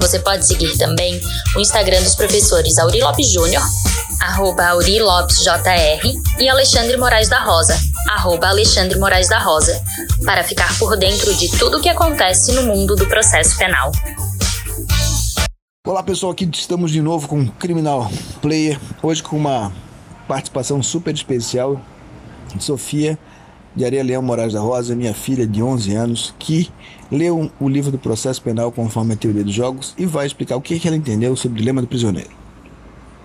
Você pode seguir também o Instagram dos professores Auri Lopes Júnior, arroba Auri Lopes JR, e Alexandre Moraes da Rosa, arroba Alexandre Moraes da Rosa, para ficar por dentro de tudo o que acontece no mundo do processo penal. Olá pessoal, aqui estamos de novo com Criminal Player, hoje com uma participação super especial de Sofia de Areia Leão Moraes da Rosa, minha filha de 11 anos, que leu o livro do processo penal conforme a teoria dos jogos e vai explicar o que, ela entendeu sobre o dilema do prisioneiro.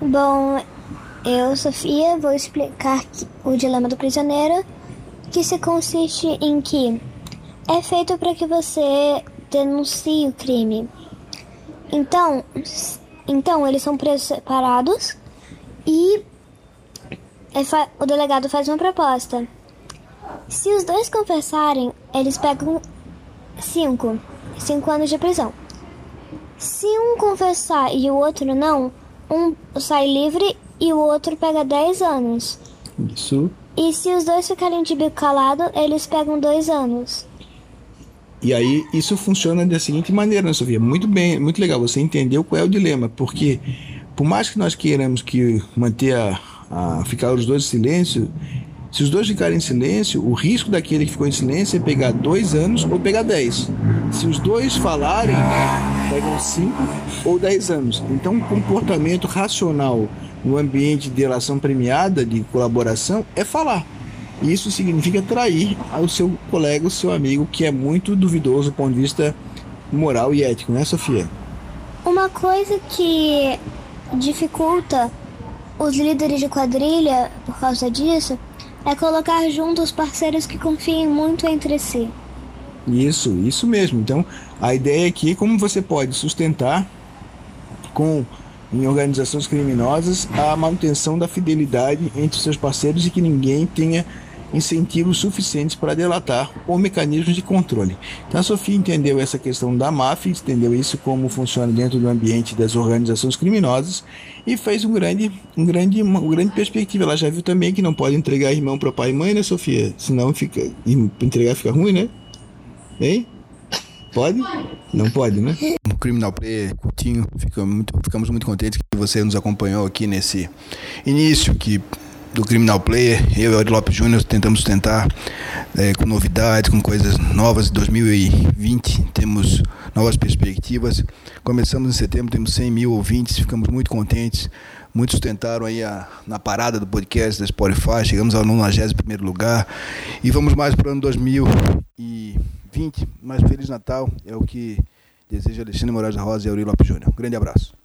Bom, eu, Sofia, vou explicar o dilema do prisioneiro, que se consiste em que é feito para que você denuncie o crime então, então eles são presos separados e é o delegado faz uma proposta. Se os dois confessarem, eles pegam cinco, cinco anos de prisão. Se um confessar e o outro não, um sai livre e o outro pega 10 anos. Isso. E se os dois ficarem de bico calado, eles pegam dois anos. E aí isso funciona da seguinte maneira, né, Sofia? Muito bem, muito legal. Você entendeu qual é o dilema, porque por mais que nós queiramos que manter a, a ficar os dois em silêncio, se os dois ficarem em silêncio, o risco daquele que ficou em silêncio é pegar dois anos ou pegar dez. Se os dois falarem, pegam cinco ou dez anos. Então, um comportamento racional no ambiente de relação premiada, de colaboração, é falar. Isso significa trair ao seu colega, o seu amigo, que é muito duvidoso do ponto de vista moral e ético, né, Sofia? Uma coisa que dificulta os líderes de quadrilha por causa disso é colocar junto os parceiros que confiem muito entre si. Isso, isso mesmo. Então, a ideia aqui é como você pode sustentar com em organizações criminosas a manutenção da fidelidade entre os seus parceiros e que ninguém tenha incentivos suficientes para delatar ou mecanismos de controle. Então a Sofia entendeu essa questão da máfia, entendeu isso como funciona dentro do ambiente das organizações criminosas e fez um grande, um grande, uma grande perspectiva. Ela já viu também que não pode entregar irmão para pai e mãe, né, Sofia? Senão fica entregar fica ruim, né? Hein? Pode? Não pode, né? Criminal Player, curtinho, fica muito, ficamos muito contentes que você nos acompanhou aqui nesse início que do Criminal Player, eu e o Ed Lopes Júnior tentamos tentar é, com novidades, com coisas novas. Em 2020 temos novas perspectivas. Começamos em setembro, temos 100 mil ouvintes, ficamos muito contentes. Muitos tentaram aí a, na parada do podcast da Spotify, chegamos ao 91 lugar e vamos mais para o ano 2020. Mais Feliz Natal é o que deseja Alexandre Moraes da Rosa e Aurélio Lopes Júnior. Grande abraço.